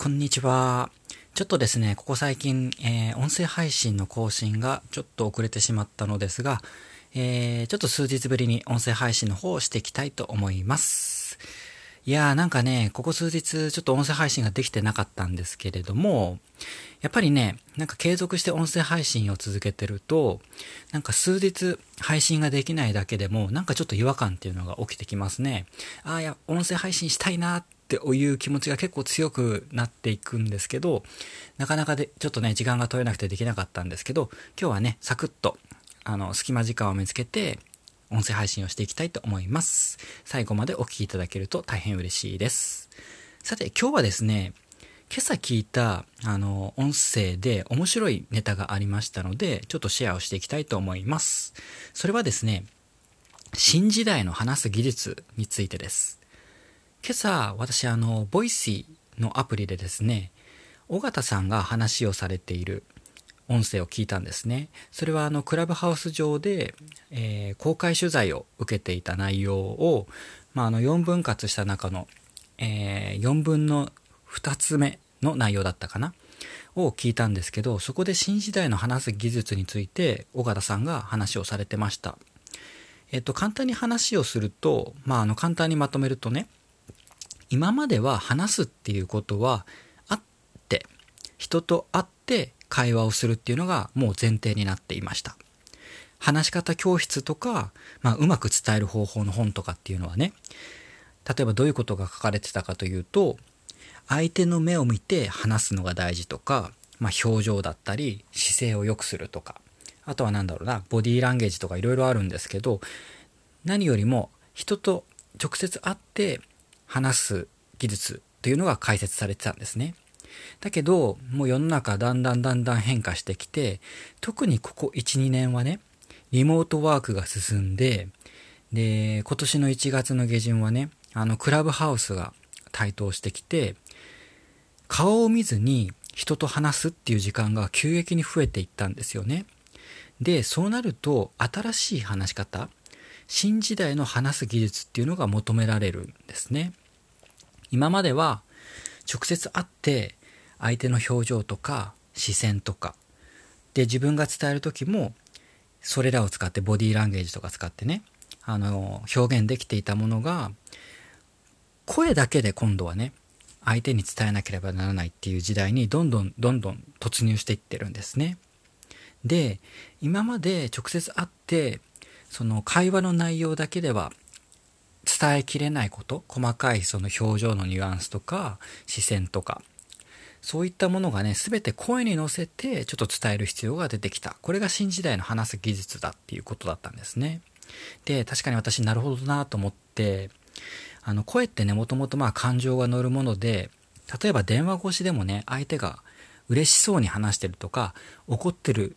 こんにちは。ちょっとですね、ここ最近、えー、音声配信の更新がちょっと遅れてしまったのですが、えー、ちょっと数日ぶりに音声配信の方をしていきたいと思います。いやーなんかね、ここ数日ちょっと音声配信ができてなかったんですけれども、やっぱりね、なんか継続して音声配信を続けてると、なんか数日配信ができないだけでも、なんかちょっと違和感っていうのが起きてきますね。ああ、いや、音声配信したいなっっていう気持ちが結構強くなっていくんですけど、なかなかで、ちょっとね、時間が取れなくてできなかったんですけど、今日はね、サクッと、あの、隙間時間を見つけて、音声配信をしていきたいと思います。最後までお聴きいただけると大変嬉しいです。さて、今日はですね、今朝聞いた、あの、音声で面白いネタがありましたので、ちょっとシェアをしていきたいと思います。それはですね、新時代の話す技術についてです。今朝、私、あの、 Voicy のアプリでですね、尾形さんが話をされている音声を聞いたんですね。それはあのクラブハウス上で、えー、公開取材を受けていた内容を、まあ、あの4分割した中の、えー、4分の2つ目の内容だったかなを聞いたんですけど、そこで新時代の話す技術について尾形さんが話をされてました。えっと、簡単に話をすると、まあ、あの簡単にまとめるとね、今までは話すっていうことは、会って、人と会って会話をするっていうのがもう前提になっていました。話し方教室とか、まあ、うまく伝える方法の本とかっていうのはね、例えばどういうことが書かれてたかというと、相手の目を見て話すのが大事とか、まあ、表情だったり、姿勢を良くするとか、あとは何だろうな、ボディーランゲージとかいろいろあるんですけど、何よりも人と直接会って話す技術というのが解説されてたんですね。だけど、もう世の中だんだんだんだん変化してきて、特にここ1、2年はね、リモートワークが進んで、で、今年の1月の下旬はね、あの、クラブハウスが台頭してきて、顔を見ずに人と話すっていう時間が急激に増えていったんですよね。で、そうなると、新しい話し方、新時代の話す技術っていうのが求められるんですね。今までは、直接会って相手の表情とか視線とかで自分が伝える時もそれらを使ってボディーランゲージとか使ってねあの表現できていたものが声だけで今度はね相手に伝えなければならないっていう時代にどんどんどんどん突入していってるんですね。で今まで直接会ってその会話の内容だけでは伝えきれないこと細かいその表情のニュアンスとか視線とかそういったものがね、全て声に乗せてちょっと伝える必要が出てきた。これが新時代の話す技術だっていうことだったんですね。で、確かに私なるほどなと思って、あの声ってね、もともとまあ感情が乗るもので、例えば電話越しでもね、相手が嬉しそうに話してるとか、怒ってる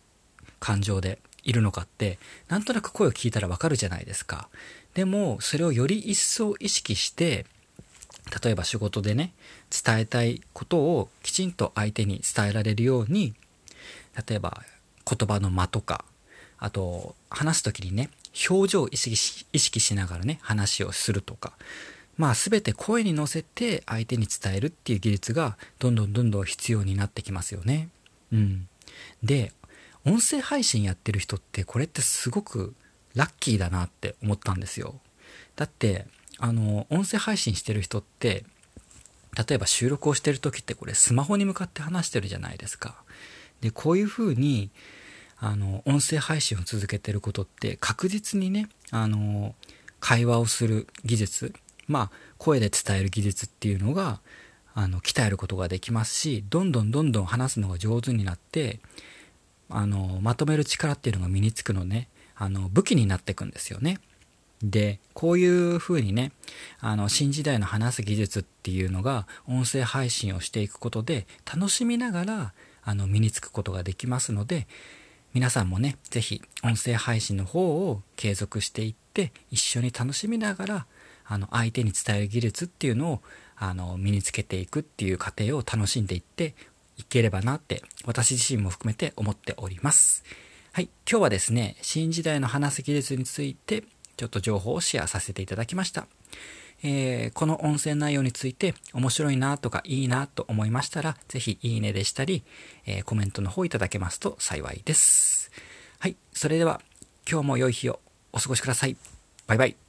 感情でいるのかって、なんとなく声を聞いたらわかるじゃないですか。でも、それをより一層意識して、例えば仕事でね、伝えたいことをきちんと相手に伝えられるように、例えば言葉の間とか、あと話す時にね、表情を意識し意識しながらね、話をするとか、まあ全て声に乗せて相手に伝えるっていう技術がどんどんどんどん必要になってきますよね。うん。で、音声配信やってる人ってこれってすごくラッキーだなって思ったんですよ。だってあの、音声配信してる人って、例えば収録をしてる時ってこれスマホに向かって話してるじゃないですか。で、こういう風に、あの、音声配信を続けてることって確実にね、あの、会話をする技術、まあ、声で伝える技術っていうのが、あの、鍛えることができますし、どんどんどんどん話すのが上手になって、あの、まとめる力っていうのが身につくのね、あの、武器になっていくんですよね。で、こういうふうにね、あの、新時代の話す技術っていうのが、音声配信をしていくことで、楽しみながら、あの、身につくことができますので、皆さんもね、ぜひ、音声配信の方を継続していって、一緒に楽しみながら、あの、相手に伝える技術っていうのを、あの、身につけていくっていう過程を楽しんでいっていければなって、私自身も含めて思っております。はい、今日はですね、新時代の話す技術について、ちょっと情報をシェアさせていただきました。えー、この音声内容について面白いなとかいいなと思いましたら、ぜひいいねでしたり、えー、コメントの方いただけますと幸いです。はい。それでは、今日も良い日をお過ごしください。バイバイ。